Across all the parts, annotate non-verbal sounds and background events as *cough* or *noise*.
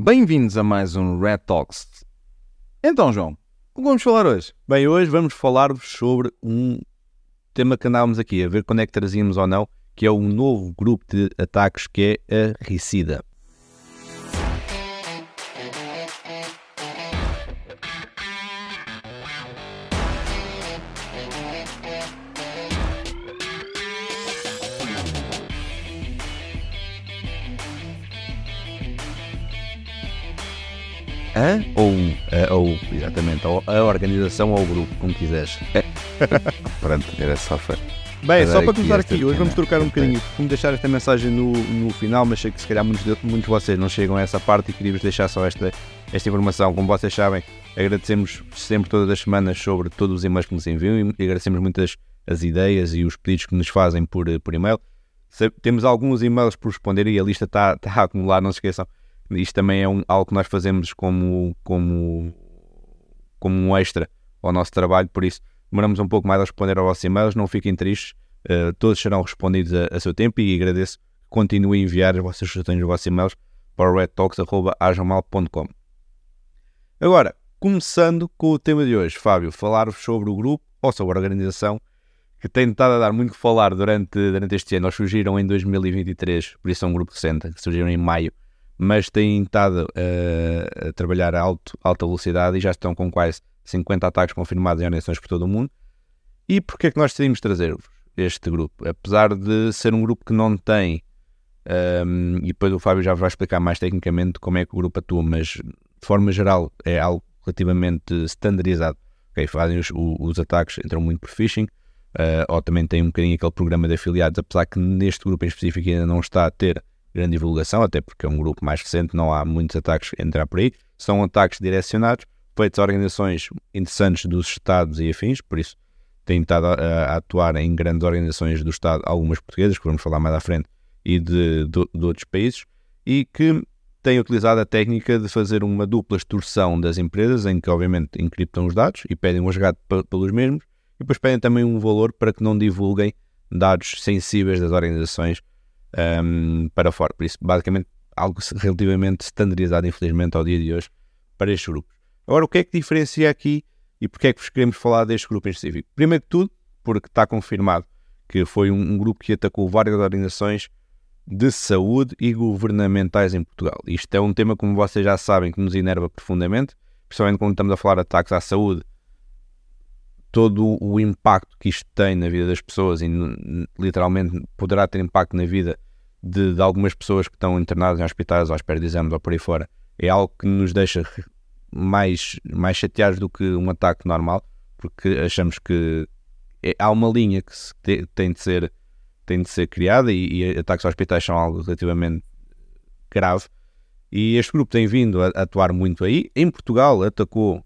Bem-vindos a mais um Red Talks. Então, João, o que vamos falar hoje? Bem, hoje vamos falar-vos sobre um tema que andávamos aqui a ver quando é que trazíamos ou não, que é um novo grupo de ataques que é a Ricida. A ou um? A, ou, exatamente, a, organização ou o grupo, como quiseres. *laughs* Pronto, era só feito. Bem, Para só para aqui começar esta aqui, hoje vamos trocar um bocadinho. Vamos deixar esta mensagem no, no final, mas sei que se calhar muitos de, muitos de vocês não chegam a essa parte e queríamos deixar só esta, esta informação. Como vocês sabem, agradecemos sempre todas as semanas sobre todos os e-mails que nos enviam e agradecemos muitas as ideias e os pedidos que nos fazem por, por e-mail. Se- temos alguns e-mails por responder e a lista está, está a acumular, não se esqueçam. Isto também é um, algo que nós fazemos como, como, como um extra ao nosso trabalho, por isso demoramos um pouco mais a responder aos vossos e-mails, não fiquem tristes, eh, todos serão respondidos a, a seu tempo e agradeço que continuem a enviar as vossas sugestões, os vossos e-mails para o redtalks.ajamal.com. Agora, começando com o tema de hoje, Fábio, falar-vos sobre o grupo ou sobre a organização que tem estado a dar muito que falar durante, durante este ano. Nós surgiram em 2023, por isso é um grupo recente, que surgiram em maio, mas têm estado eh, a trabalhar a alto, alta velocidade e já estão com quase 50 ataques confirmados em organizações por todo o mundo. E porquê é que nós decidimos trazer-vos este grupo? Apesar de ser um grupo que não tem, ehm, e depois o Fábio já vai explicar mais tecnicamente como é que o grupo atua, mas de forma geral é algo relativamente standardizado. Ok, fazem os, os ataques, entram muito por phishing, eh, ou também tem um bocadinho aquele programa de afiliados, apesar que neste grupo em específico ainda não está a ter grande divulgação, até porque é um grupo mais recente, não há muitos ataques a entrar por aí. São ataques direcionados, feitos a organizações interessantes dos Estados e afins, por isso têm estado a, a atuar em grandes organizações do Estado, algumas portuguesas, que vamos falar mais à frente, e de, de- de outros países, e que têm utilizado a técnica de fazer uma dupla extorsão das empresas, em que obviamente encriptam os dados e pedem um resgate pe- pelos mesmos, e depois pedem também um valor para que não divulguem dados sensíveis das organizações ahm, para fora. Por isso, basicamente, algo relativamente standardizado, infelizmente, ao dia de hoje, para estes grupos. Agora, o que é que diferencia aqui e porque é que vos queremos falar deste grupo em específico? Primeiro que tudo, porque está confirmado que foi um, um grupo que atacou várias organizações de saúde e governamentais em Portugal. Isto é um tema, como vocês já sabem, que nos enerva profundamente, principalmente quando estamos a falar de ataques à saúde, todo o impacto que isto tem na vida das pessoas e literalmente poderá ter impacto na vida de, de algumas pessoas que estão internadas em hospitais ou à espera de exames ou por aí fora, é algo que nos deixa mais, mais chateados do que um ataque normal, porque achamos que é- há uma linha que te- tem de ser tem de ser criada e, e ataques aos hospitais são algo relativamente grave e este grupo tem vindo a, a atuar muito aí. Em Portugal atacou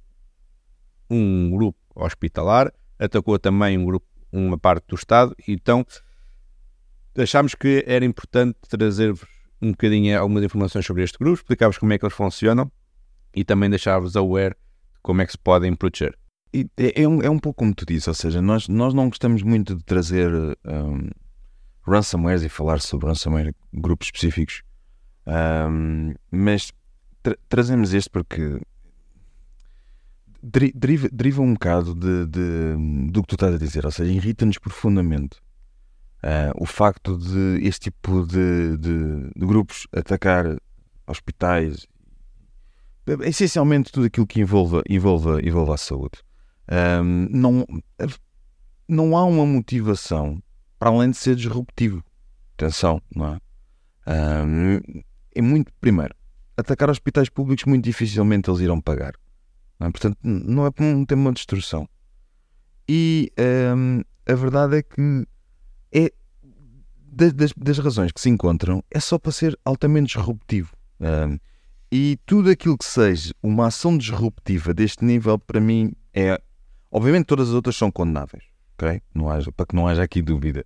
um grupo hospitalar, atacou também um grupo, uma parte do Estado, então achámos que era importante trazer-vos um bocadinho algumas informações sobre este grupo, explicar-vos como é que eles funcionam e também deixar-vos aware de como é que se podem proteger. É, é um, é um pouco como tu disse, ou seja, nós, nós não gostamos muito de trazer um, ransomwares e falar sobre ransomware grupos específicos, um, mas tra- trazemos este porque deriva, deriva um bocado de, de- do que tu estás a dizer, ou seja, irrita-nos profundamente ah, o facto de este tipo de, de- de grupos atacar hospitais, essencialmente tudo aquilo que envolva, envolva, envolva a saúde. Ahm, não, não há uma motivação para além de ser disruptivo. Atenção, não é? Ahm, é muito, primeiro, atacar hospitais públicos muito dificilmente eles irão pagar. Não é? Portanto, não é um tema de destruição. E ahm, a verdade é que é da- das, das razões que se encontram é só para ser altamente disruptivo. Ahm, e tudo aquilo que seja uma ação disruptiva deste nível, para mim, é. Obviamente, todas as outras são condenáveis, ok? Não haja, para que não haja aqui dúvida.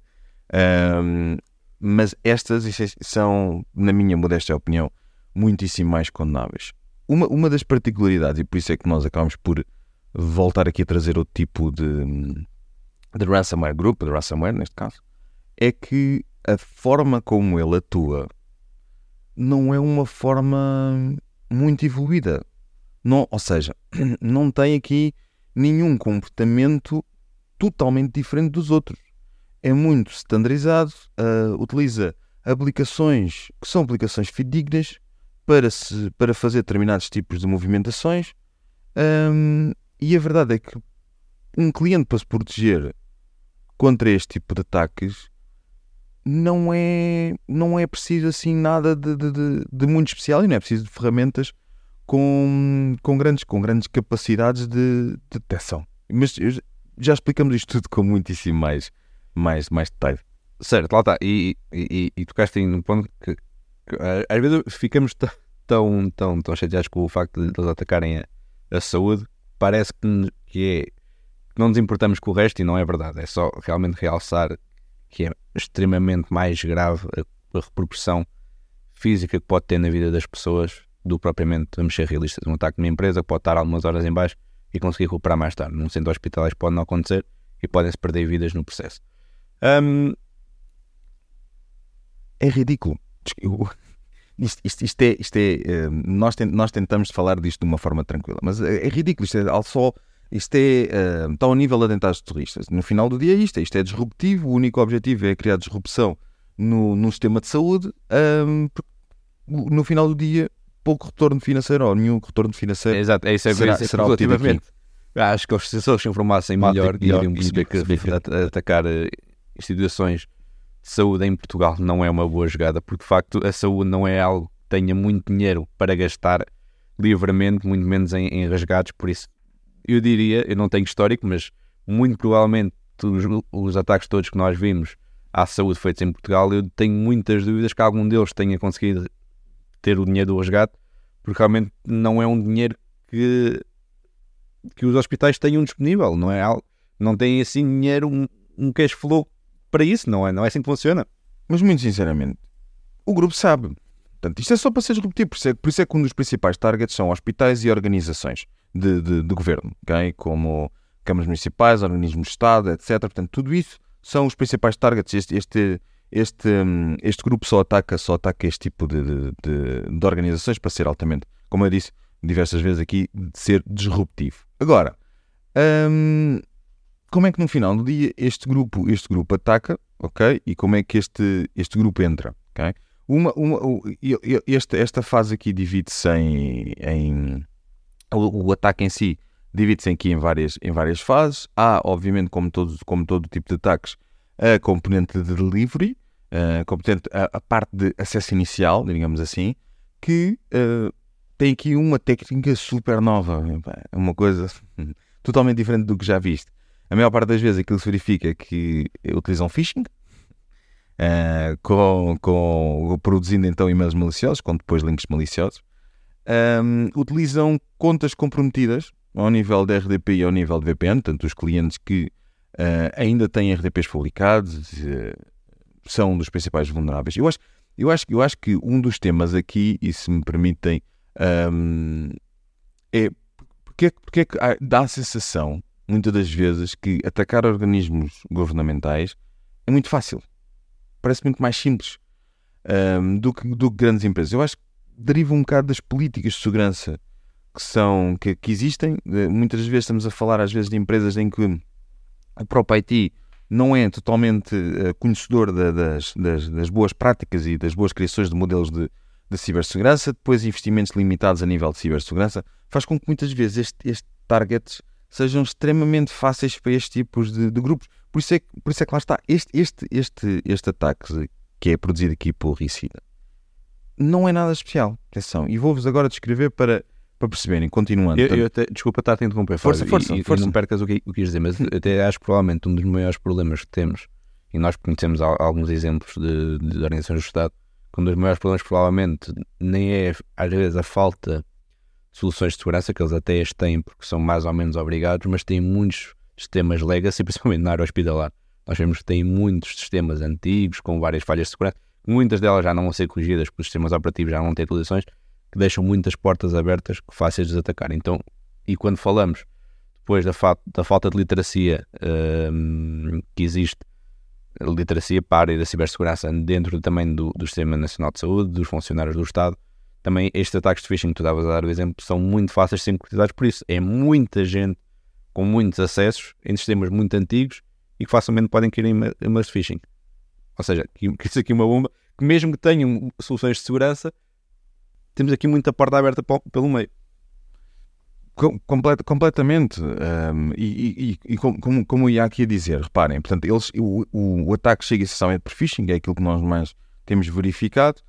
Ahm, mas estas são, na minha modesta opinião, muitíssimo mais condenáveis. Uma, uma das particularidades, e por isso é que nós acabamos por voltar aqui a trazer outro tipo de, de ransomware group, de ransomware neste caso, é que a forma como ele atua não é uma forma muito evoluída. Não, ou seja, *clears throat* não tem aqui nenhum comportamento totalmente diferente dos outros. É muito standardizado, uh, utiliza aplicações que são aplicações fidedignas para, se, para fazer determinados tipos de movimentações. Um, e a verdade é que um cliente para se proteger contra este tipo de ataques não é, não é preciso assim nada de, de, de, muito especial e não é preciso de ferramentas com, com, grandes, com grandes capacidades de, de detecção. Mas já explicamos isto tudo com muitíssimo mais, mais, mais detalhe. Certo, lá está. E, e, e, tocaste em um ponto que, às vezes ficamos tão, tão, tão chateados com o facto de eles atacarem a, a saúde, parece que, que é não nos importamos com o resto e não é verdade. É só realmente realçar que é extremamente mais grave a, a repercussão física que pode ter na vida das pessoas do propriamente, vamos ser realistas, um ataque numa empresa que pode estar algumas horas em baixo e conseguir recuperar mais tarde. Num centro hospitalar pode não acontecer e podem-se perder vidas no processo. Um... É ridículo. Isto, isto, isto, é, isto é eh, nós, nós tentamos falar disto de uma forma tranquila, mas é, é ridículo. Isto é só isto é, uh, está ao nível de atentados terroristas. No final do dia, é isto, isto é disruptivo. O único objetivo é criar disrupção no, no sistema de saúde. Um, no final do dia, pouco retorno financeiro ou nenhum retorno financeiro. É, exato, é isso é será, será relativamente. Acho que se eles se informassem melhor, iriam perceber que atacar eh, instituições saúde em Portugal não é uma boa jogada, porque de facto a saúde não é algo que tenha muito dinheiro para gastar livremente, muito menos em, em rasgados, por isso eu diria, eu não tenho histórico, mas muito provavelmente os, os, ataques todos que nós vimos à saúde feitos em Portugal, eu tenho muitas dúvidas que algum deles tenha conseguido ter o dinheiro do resgate, porque realmente não é um dinheiro que, que os hospitais tenham disponível, não é algo, não tem assim dinheiro, um, um cash flow para isso, não é, não é assim que funciona. Mas muito sinceramente, o grupo sabe. Portanto, isto é só para ser repetido, por isso é, por isso é que um dos principais targets são hospitais e organizações de, de, de governo, okay? como câmaras municipais, organismos de Estado, etc. Portanto, tudo isso são os principais targets. Este, este, este, hum, este grupo só ataca, só ataca este tipo de, de, de, organizações para ser altamente, como eu disse diversas vezes aqui, de ser disruptivo. Agora, hum, como é que no final do dia este grupo, este grupo ataca, ok? E como é que este, este grupo entra, ok? Uma, uma, esta, esta fase aqui divide-se em, em o, o ataque em si divide-se aqui em várias, em várias fases. Há, obviamente, como todo, como todo tipo de ataques, a componente de delivery, a, componente, a, a parte de acesso inicial, digamos assim, que uh, tem aqui uma técnica super nova. Uma coisa *laughs* totalmente diferente do que já viste. A maior parte das vezes aquilo se verifica que utilizam phishing, uh, com, com, produzindo então e-mails maliciosos, com depois links maliciosos um, utilizam contas comprometidas ao nível da RDP e ao nível de VPN, portanto, os clientes que uh, ainda têm RDPs publicados uh, são um dos principais vulneráveis. Eu acho, eu, acho, eu acho que um dos temas aqui, e se me permitem, um, é porque, porque é que dá a sensação, muitas das vezes, que atacar organismos governamentais é muito fácil. Parece muito mais simples um, do, que, do que grandes empresas. Eu acho que deriva um bocado das políticas de segurança que são que, que, existem. Muitas vezes estamos a falar às vezes de empresas em que o próprio IT não é totalmente uh, conhecedor da, das, das, das, boas práticas e das boas criações de modelos de, de, cibersegurança, depois investimentos limitados a nível de cibersegurança, faz com que muitas vezes este, este targets sejam extremamente fáceis para estes tipos de, de, grupos. Por isso, é, por isso é que lá está, este, este, este, este ataque que é produzido aqui por Ricida, não é nada especial. Atenção. E vou-vos agora descrever para, para perceberem, continuando. Eu, eu até, desculpa estar a interromper, força, força, e, força. E não percas o que, o que quis dizer, mas até acho que provavelmente um dos maiores problemas que temos, e nós conhecemos alguns exemplos de, de organizações do Estado, que um dos maiores problemas provavelmente nem é às vezes a falta soluções de segurança, que eles até as têm porque são mais ou menos obrigados, mas têm muitos sistemas legacy, *laughs* principalmente na área hospitalar. Nós vemos que têm muitos sistemas antigos com várias falhas de segurança Muitas delas já não vão ser corrigidas porque os sistemas operativos já não têm atualizações, que deixam muitas portas abertas fáceis de desatacar. Então, e quando falamos depois da, fa da falta de literacia um, que existe, literacia para a área da cibersegurança dentro também do, do Sistema Nacional de Saúde, dos funcionários do Estado, também estes ataques de phishing que tu estavas a dar o exemplo são muito fáceis de ser concretizados, por isso é muita gente com muitos acessos em sistemas muito antigos e que facilmente podem cair em e-mails de phishing. Ou seja, *laughs* que, isso aqui é uma bomba que mesmo que tenham soluções de segurança, temos aqui muita porta aberta pelo meio. Complet, completamente. Um, e, e, e como, como eu ia aqui a dizer, reparem, portanto, eles, o, o, o ataque chega essencialmente por phishing, é aquilo que nós mais temos verificado.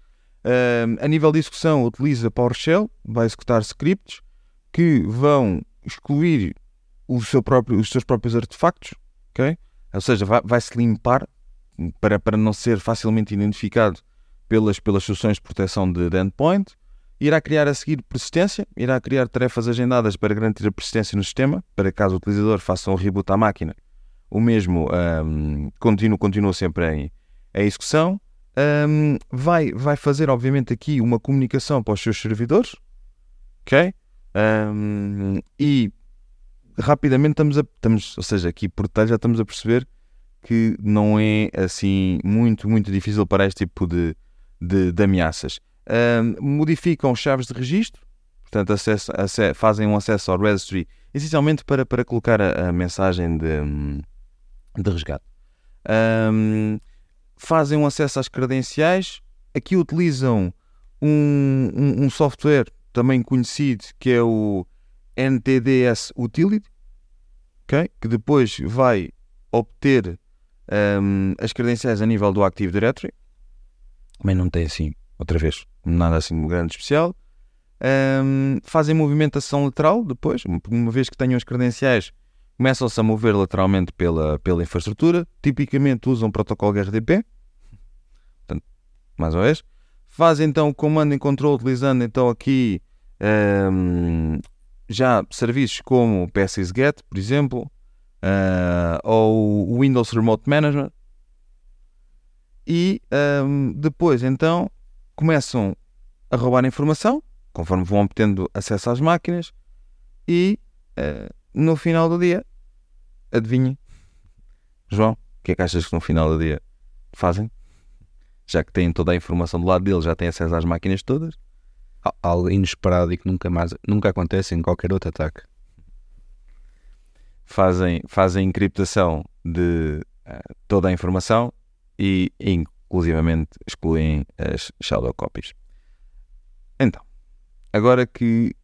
A nível de execução, utiliza PowerShell, vai executar scripts que vão excluir seu próprio, os seus próprios artefactos, ok? Ou seja, vai, vai limpar para, para não ser facilmente identificado pelas, pelas soluções de proteção de, de endpoint irá criar a seguir persistência, irá criar tarefas agendadas para garantir a persistência no sistema, para caso o utilizador faça um reboot à máquina, o mesmo um, continua, continua sempre em, em execução. Um, vai, vai fazer, obviamente, aqui uma comunicação para os seus servidores, ok? Um, e rapidamente estamos a, estamos, ou seja, aqui por detalhe já estamos a perceber que não é assim muito, muito difícil para este tipo de, de, de ameaças modificam chaves de registro, portanto acesso, acesso, fazem um acesso ao registry essencialmente para, para colocar a, a mensagem de, de resgate. Um, fazem um acesso às credenciais, aqui utilizam um, um, um, software também conhecido que é o NTDS Utility, okay? que depois vai obter as credenciais a nível do Active Directory. Também não tem assim, outra vez, nada assim grande especial. Um, fazem movimentação lateral depois, uma vez que tenham as credenciais, começam-se a mover lateralmente pela, pela infraestrutura. Tipicamente usam protocolo RDP, portanto, mais uma vez. Fazem então o comando em control utilizando então aqui um, já serviços como o PSSGet, por exemplo, uh, ou o Windows Remote Management. E um, depois então começam a roubar informação, conforme vão obtendo acesso às máquinas, e uh, no final do dia, adivinhem, João, o que é que achas que no final do dia fazem? Já que têm toda a informação do lado deles, já têm acesso às máquinas todas? Algo inesperado e que nunca mais nunca acontece em qualquer outro ataque. Fazem, fazem encriptação de uh, toda a informação e, inclusivamente excluem as shadow copies. Então, agora que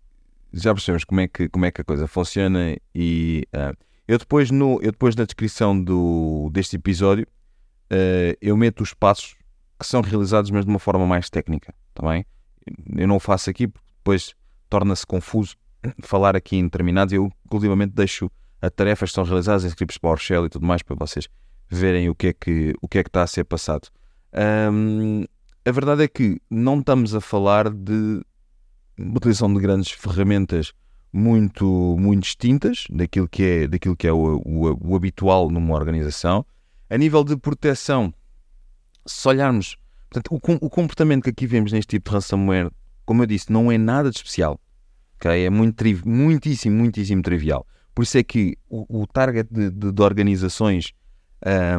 já percebemos como é que, como é que a coisa funciona e uh, eu depois no eu depois na descrição do, deste episódio uh, eu meto os passos que são realizados mas de uma forma mais técnica, também. Tá eu não o faço aqui porque depois torna-se confuso *coughs* falar aqui em determinados. Eu inclusivamente deixo as tarefas que são realizadas em scripts PowerShell e tudo mais para vocês verem o que é que o que é que está a ser passado. Um, a verdade é que não estamos a falar de utilização de grandes ferramentas muito, muito distintas daquilo que é, daquilo que é o, o, o habitual numa organização. A nível de proteção, se olharmos, portanto, o, o, comportamento que aqui vemos neste tipo de ransomware, como eu disse, não é nada de especial. Okay? É muito, muitíssimo, muitíssimo trivial. Por isso é que o, o target de, de, de organizações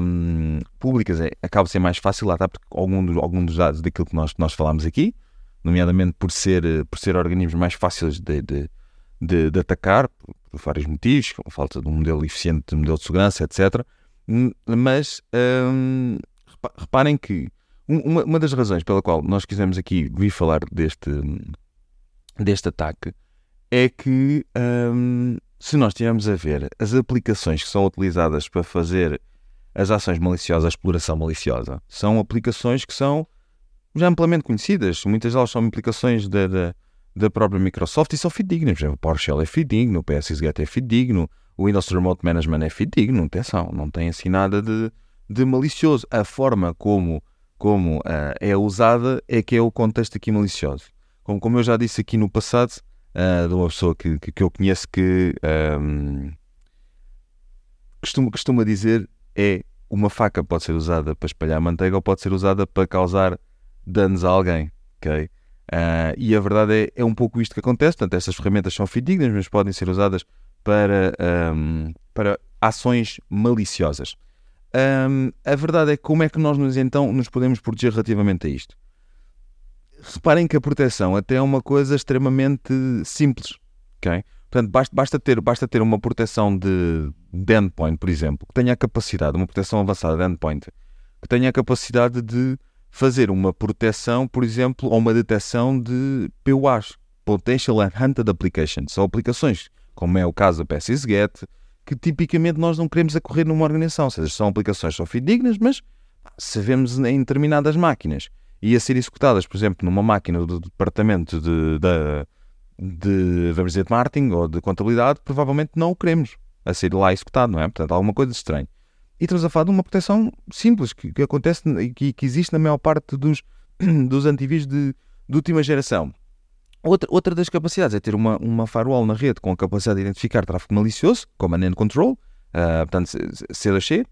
um, públicas é, acaba a ser mais fácil lá está porque algum algum dos dados daquilo que nós, nós falámos aqui, nomeadamente por ser, eh, por ser organismos mais fáceis de, de, de, de atacar, por, vários motivos, como falta de um modelo eficiente de modelo de segurança, etc. Mas um, reparem que uma, uma das razões pela qual nós quisemos aqui vir falar deste, deste ataque é que um, se nós estivermos a ver as aplicações que são utilizadas para fazer as ações maliciosas, a exploração maliciosa, são aplicações que são já amplamente conhecidas. Muitas delas são aplicações da, da, da própria Microsoft e são fidedignas. Por exemplo, o PowerShell é fidedigno, o PSGet é fidedigno, o Windows Remote Management é fidedigno. Atenção, não tem assim nada de, de malicioso. A forma como, como uh, é usada é que é o contexto aqui malicioso. Como, como eu já disse aqui no passado, uh, de uma pessoa que, que, que eu conheço que um, costuma, costuma dizer é uma faca pode ser usada para espalhar manteiga ou pode ser usada para causar danos a alguém, ok? Uh, e a verdade é, é um pouco isto que acontece. Portanto, estas ferramentas são fidedignas, mas podem ser usadas para, um, para ações maliciosas. Um, a verdade é como é que nós nos, então nos podemos proteger relativamente a isto? reparem que a proteção até é uma coisa extremamente simples, ok? Portanto, basta, basta, ter, basta ter uma proteção de, de endpoint, por exemplo, que tenha a capacidade, uma proteção avançada de endpoint, que tenha a capacidade de fazer uma proteção, por exemplo, ou uma detecção de PUAs, Potential Hunted Applications. São aplicações, como é o caso da PSSGET, que tipicamente nós não queremos acorrer numa organização. Ou seja, são aplicações fidedignas, mas se vemos em determinadas máquinas e a ser executadas, por exemplo, numa máquina do departamento de, de, de vamos dizer, de marketing ou de contabilidade, provavelmente não o queremos a ser lá executado, não é? Portanto, alguma coisa de estranho. E estamos a falar de uma proteção simples que, que acontece e que, que, existe na maior parte dos, *clears throat* dos antivírus de, de última geração. Outra, outra das capacidades é ter uma, uma firewall na rede com a capacidade de identificar tráfego malicioso, como a NAND Control, uh, portanto C2C,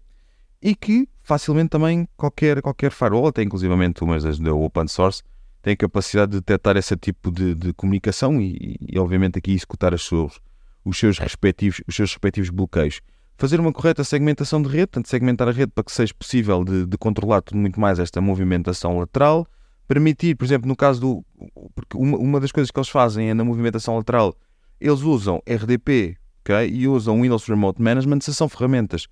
e que facilmente também qualquer, qualquer firewall, até inclusivamente umas das da open source, tem capacidade de detectar esse tipo de, de comunicação e, e, obviamente, aqui executar os seus, os, seus respectivos, os seus respectivos bloqueios. Fazer uma correta segmentação de rede, portanto, segmentar a rede para que seja possível de, de controlar tudo muito mais esta movimentação lateral, permitir, por exemplo, no caso do. Porque uma, uma das coisas que eles fazem é na movimentação lateral, eles usam RDP okay, e usam Windows Remote Management, se são ferramentas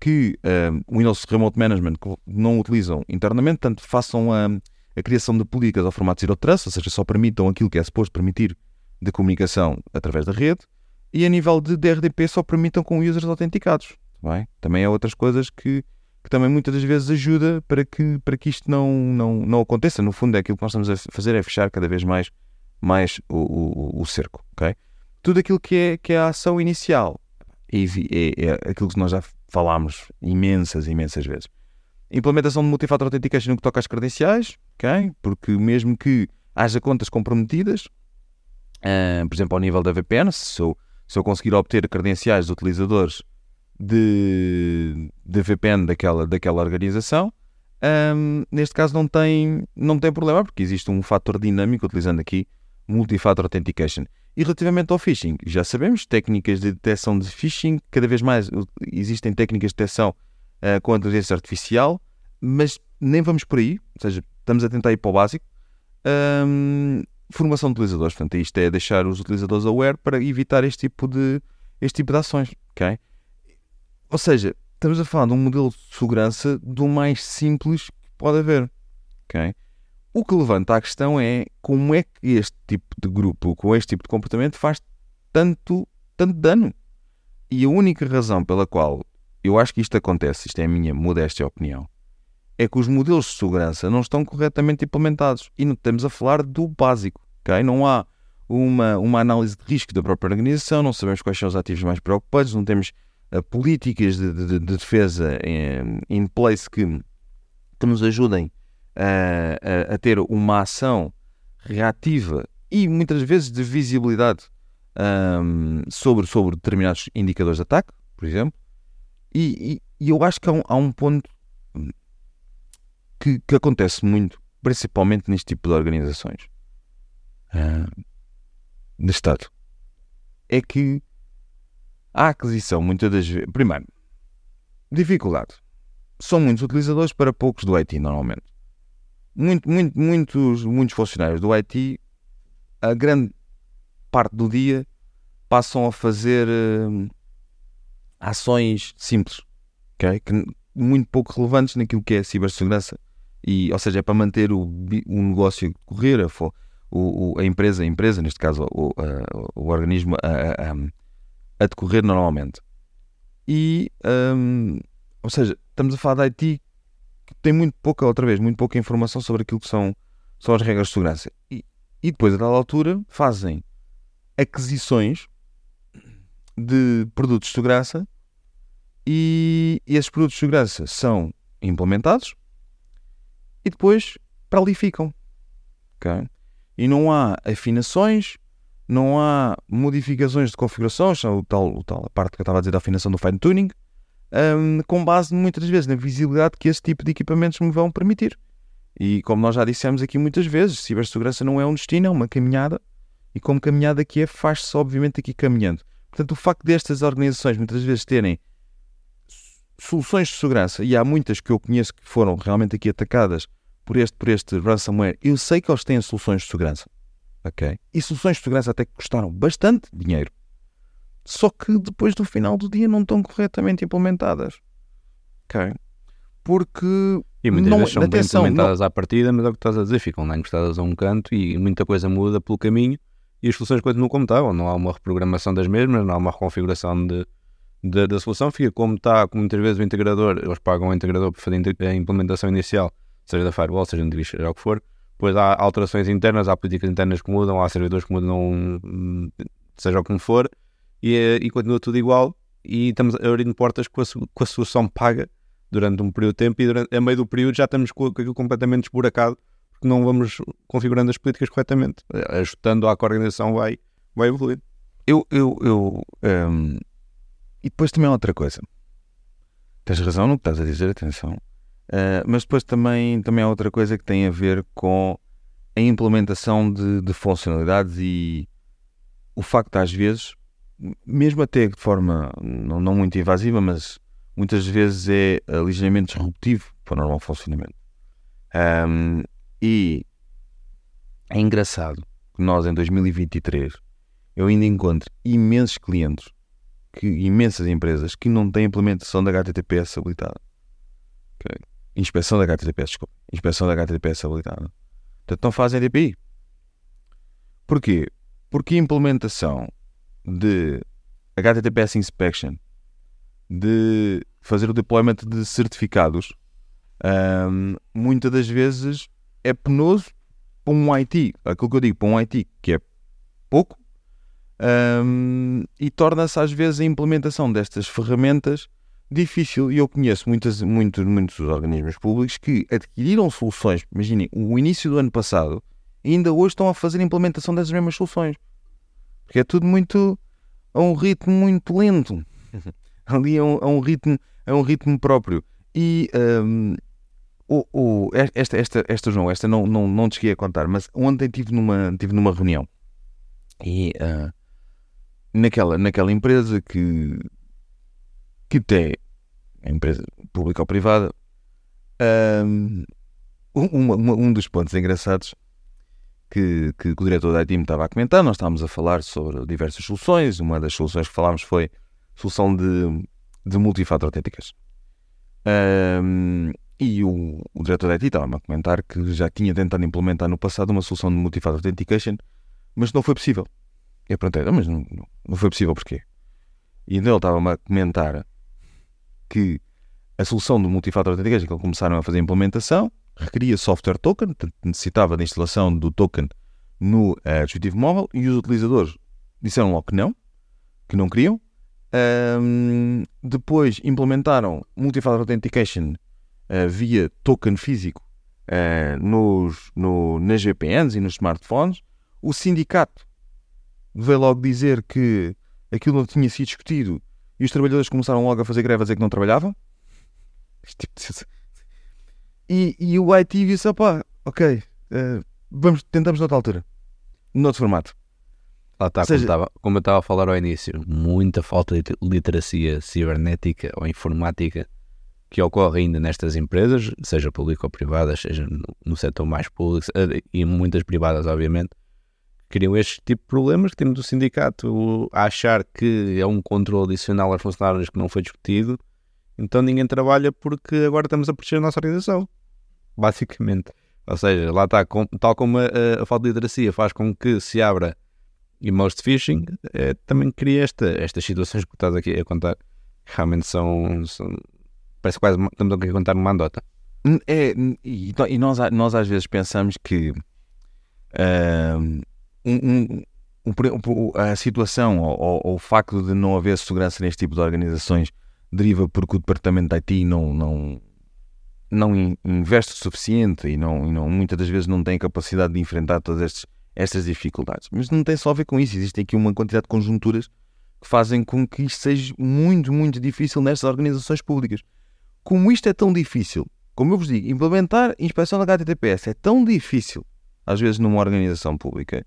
que um, o Windows Remote Management não utilizam internamente, portanto, façam a, a criação de políticas ao formato Zero Trust, ou seja, só permitam aquilo que é suposto permitir de comunicação através da rede, e a nível de DRDP só permitam com users autenticados. Bem? Também há outras coisas que, que também muitas das vezes ajuda para que, para que isto não, não, não aconteça. No fundo, é aquilo que nós estamos a fazer é fechar cada vez mais, mais o, o, o cerco. Okay? Tudo aquilo que é, que é a ação inicial é, é, é aquilo que nós já falámos imensas, imensas vezes. Implementação de multifator authentication no que toca às credenciais, okay? porque mesmo que haja contas comprometidas, uh, por exemplo, ao nível da VPN, se eu, se eu conseguir obter credenciais de utilizadores de, de VPN daquela, daquela organização, um, neste caso não tem, não tem problema, porque existe um fator dinâmico utilizando aqui multifator authentication. E relativamente ao phishing, já sabemos, técnicas de detecção de phishing, cada vez mais existem técnicas de detecção uh, com inteligência artificial, mas nem vamos por aí, ou seja, estamos a tentar ir para o básico. Um, formação de utilizadores, portanto, isto é deixar os utilizadores aware para evitar este tipo de, este tipo de ações, ok? Ou seja, estamos a falar de um modelo de segurança do mais simples que pode haver, ok? O que levanta a questão é como é que este tipo de grupo, com este tipo de comportamento, faz tanto, tanto dano. E a única razão pela qual eu acho que isto acontece, isto é a minha modesta opinião, é que os modelos de segurança não estão corretamente implementados. E não estamos a falar do básico. Okay? Não há uma, uma análise de risco da própria organização, não sabemos quais são os ativos mais preocupantes, não temos uh, políticas de, de, de defesa em, in place que, que nos ajudem a, a, a, ter uma ação reativa e muitas vezes de visibilidade um, sobre, sobre determinados indicadores de ataque, por exemplo. E, e, e eu acho que há um, há um ponto que, que, acontece muito, principalmente neste tipo de organizações uh, de Estado, é que a aquisição, muitas das vezes. Primeiro, dificuldade. São muitos utilizadores para poucos do IT, normalmente muito, muito, muitos, muitos funcionários do IT, a grande parte do dia, passam a fazer uh, ações simples, okay? que, muito pouco relevantes naquilo que é a cibersegurança. E, ou seja, é para manter o, o negócio correr, a, o, a empresa, a empresa, neste caso o, o organismo, a, a, a, decorrer normalmente. E, um, ou seja, estamos a falar da IT tem muito pouca, outra vez, muito pouca informação sobre aquilo que são, são as regras de segurança. E, e depois, a dada altura, fazem aquisições de produtos de segurança e, esses produtos de segurança são implementados e depois prolificam. Okay? E não há afinações, não há modificações de configurações, o tal, o tal, a parte que eu estava a dizer da afinação do fine tuning, um, com base muitas vezes na visibilidade que esse tipo de equipamentos me vão permitir. E como nós já dissemos aqui muitas vezes, cibersegurança não é um destino, é uma caminhada, e como caminhada que é, faz-se obviamente aqui caminhando. Portanto, o facto destas organizações muitas vezes terem soluções de segurança, e há muitas que eu conheço que foram realmente aqui atacadas por este, por este ransomware, eu sei que eles têm soluções de segurança, ok? E soluções de segurança até que custaram bastante dinheiro, só que depois do final do dia não estão corretamente implementadas, ok? Porque E muitas Não- vezes são bem implementadas à partida, mas é o que estás a dizer, ficam lá encostadas a um canto e muita coisa muda pelo caminho e as soluções continuam como estavam. Não há uma reprogramação das mesmas, não há uma reconfiguração de, de- da solução, fica como está, como muitas vezes o integrador, eles pagam o integrador para fazer a implementação inicial, seja da firewall, seja de seja o que for. Depois há alterações internas, há políticas internas que mudam, há servidores que mudam, hum, seja o que for, e, e continua tudo igual. E estamos a abrir portas com a, com a solução paga durante um período de tempo e durante, a meio do período já estamos com aquilo completamente esburacado porque não vamos configurando as políticas corretamente, ajustando à que a organização vai, vai evoluir. eu, eu, eu hum, e depois também outra coisa. Tens razão no que estás a dizer, atenção. Ah, mas depois também, também há outra coisa que tem a ver com a implementação de, de funcionalidades e o facto às vezes, mesmo até de forma não, não muito invasiva, mas muitas vezes é ah, ligeiramente disruptivo para o normal funcionamento. Ahm, e é engraçado que nós, em 2023, eu ainda encontro imensos clientes, que, imensas empresas que não têm implementação da HTTPS habilitada. Ok? Inspeção da HTTPS, desculpa. Inspeção da HTTPS habilitada. Portanto, não fazem DPI. Porquê? Porque a implementação de HTTPS Inspection, de fazer o deployment de certificados, ahm, muitas das vezes é penoso para um IT. Aquilo que eu digo para um IT que é pouco, ahm, e torna-se às vezes a implementação destas ferramentas difícil. E eu conheço muitas, muitos, muitos organismos públicos que adquiriram soluções. Imaginem, o início do ano passado, ainda hoje estão a fazer a implementação dessas mesmas soluções. Porque é tudo muito a um ritmo muito lento. *laughs* Ali a um, a um ritmo, a um ritmo próprio. E ahm, o, o- esta, esta, esta, João, esta não, não, não te cheguei a contar, mas ontem estive numa, estive numa reunião e ah, naquela, naquela empresa que, que é empresa pública ou privada, um, um dos pontos engraçados que, que o diretor da IT me estava a comentar, nós estávamos a falar sobre diversas soluções, uma das soluções que falámos foi solução de, de multifator authentication. Ahm, e o, o diretor da IT estava-me a comentar que já tinha tentado implementar no passado uma solução de multifator authentication, mas não foi possível. Eu perguntei, "Ah, mas não- não foi possível porquê? E então ele estava-me a comentar que a solução do multifator authentication que eles começaram a fazer a implementação requeria software token, necessitava da instalação do token no eh, dispositivo móvel e os utilizadores disseram logo que não, que não queriam. Ahm, depois implementaram multifator authentication eh, via token físico eh, nos, no, nas GPNs e nos smartphones. O sindicato veio logo dizer que aquilo não tinha sido discutido e os trabalhadores começaram logo a fazer greve a dizer que não trabalhavam. Tipo E, e o IT disse: opá, ok, eh, vamos, tentamos noutra altura, noutro formato. Lá está, seja- como, estava, como eu estava a falar ao início, muita falta de literacia cibernética ou informática que ocorre ainda nestas empresas, seja público ou privadas, seja no, no setor mais público eh, e muitas privadas, obviamente, criam este tipo de problemas que temos do sindicato a achar que é um controle adicional aos funcionários que não foi discutido, então ninguém trabalha porque agora estamos a proteger a nossa organização, basicamente. Ou seja, lá está, tal como a, a- falta de literacia faz com que se abra e-mails de phishing, eh, também cria esta, estas situações que estás aqui a contar, realmente são, são- parece quase, estamos aqui a contar uma andota. N- É, e, e nós, nós às vezes pensamos que ahm, um- um- um a situação ou, ou- o facto de não haver segurança neste tipo de organizações deriva porque o departamento de IT não, não, não in- investe o suficiente e, não, e não, muitas das vezes não tem capacidade de enfrentar todas estes- estas dificuldades. Mas não tem só a ver com isso, existe aqui uma quantidade de conjunturas que fazem com que isto seja muito, muito difícil nestas organizações públicas. Como isto é tão difícil, como eu vos digo, implementar inspeção da HTTPS é tão difícil, às vezes numa organização pública,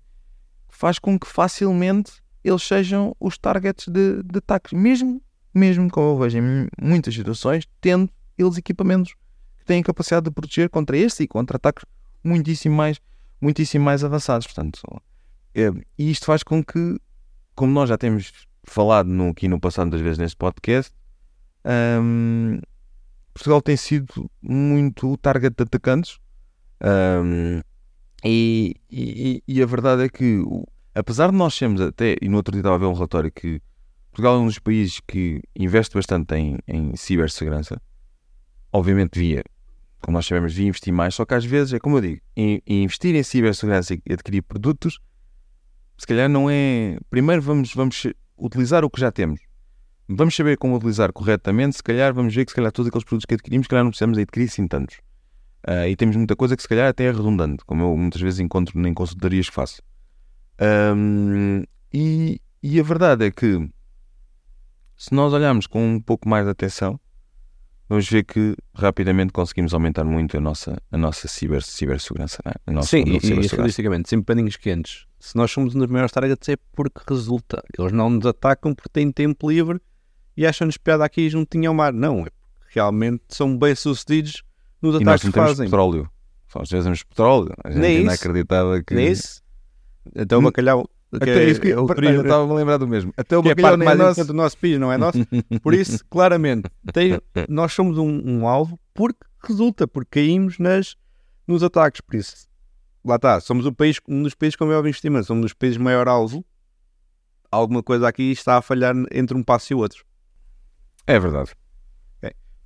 faz com que facilmente eles sejam os targets de, de ataques, mesmo, mesmo como eu vejo em muitas situações, tendo eles equipamentos que têm capacidade de proteger contra este e contra ataques muitíssimo mais, muitíssimo mais avançados. Portanto, é, e isto faz com que, como nós já temos falado no, aqui no passado muitas vezes neste podcast, hum, Portugal tem sido muito o target de atacantes. Hum, e, e, e, a verdade é que, apesar de nós sermos até, e no outro dia estava a ver um relatório que Portugal é um dos países que investe bastante em, em cibersegurança, obviamente devia, como nós sabemos, devia investir mais, só que às vezes é como eu digo, investir em cibersegurança e adquirir produtos, se calhar não é. Primeiro vamos, vamos utilizar o que já temos. Vamos saber como utilizar corretamente, se calhar vamos ver que se calhar todos aqueles produtos que adquirimos, se calhar não precisamos adquirir assim tantos. Uh, e temos muita coisa que se calhar até é redundante, como eu muitas vezes encontro em consultorias que faço. Um, e, e, a verdade é que se nós olharmos com um pouco mais de atenção, vamos ver que rapidamente conseguimos aumentar muito a nossa, a nossa ciber, cibersegurança. Não é? a nossa Sim, e, e realisticamente, sem paninhos quentes. Se nós somos um dos maiores targets é porque resulta. Eles não nos atacam porque têm tempo livre e acham-nos piada aqui juntinho ao mar. Não, é porque realmente são bem nos e ataques nós que fazem. petróleo. Só nós temos petróleo. A gente Nem ainda isso. acreditava que. Nem isso. Então o bacalhau. que Até é- isso que é o estava-me a lembrar do mesmo. Até o que é bacalhau é mais nosso. do nosso país, não é nosso. *laughs* Por isso, claramente, tem- nós somos um, um alvo porque resulta, porque caímos nas, nos ataques. Por isso, lá está, somos o país, um dos países com maior investimento, somos um dos países maior alvo. Alguma coisa aqui está a falhar entre um passo e o outro. É verdade.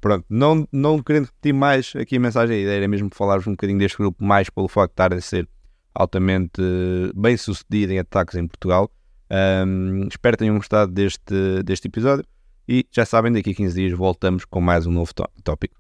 Pronto, não, não querendo repetir mais aqui a mensagem, a ideia era mesmo falar-vos um bocadinho deste grupo, mais pelo facto de estar a ser altamente eh, bem sucedido em ataques em Portugal. Ahm, espero que tenham gostado deste, deste episódio e já sabem, daqui a 15 dias voltamos com mais um novo tó- tópico.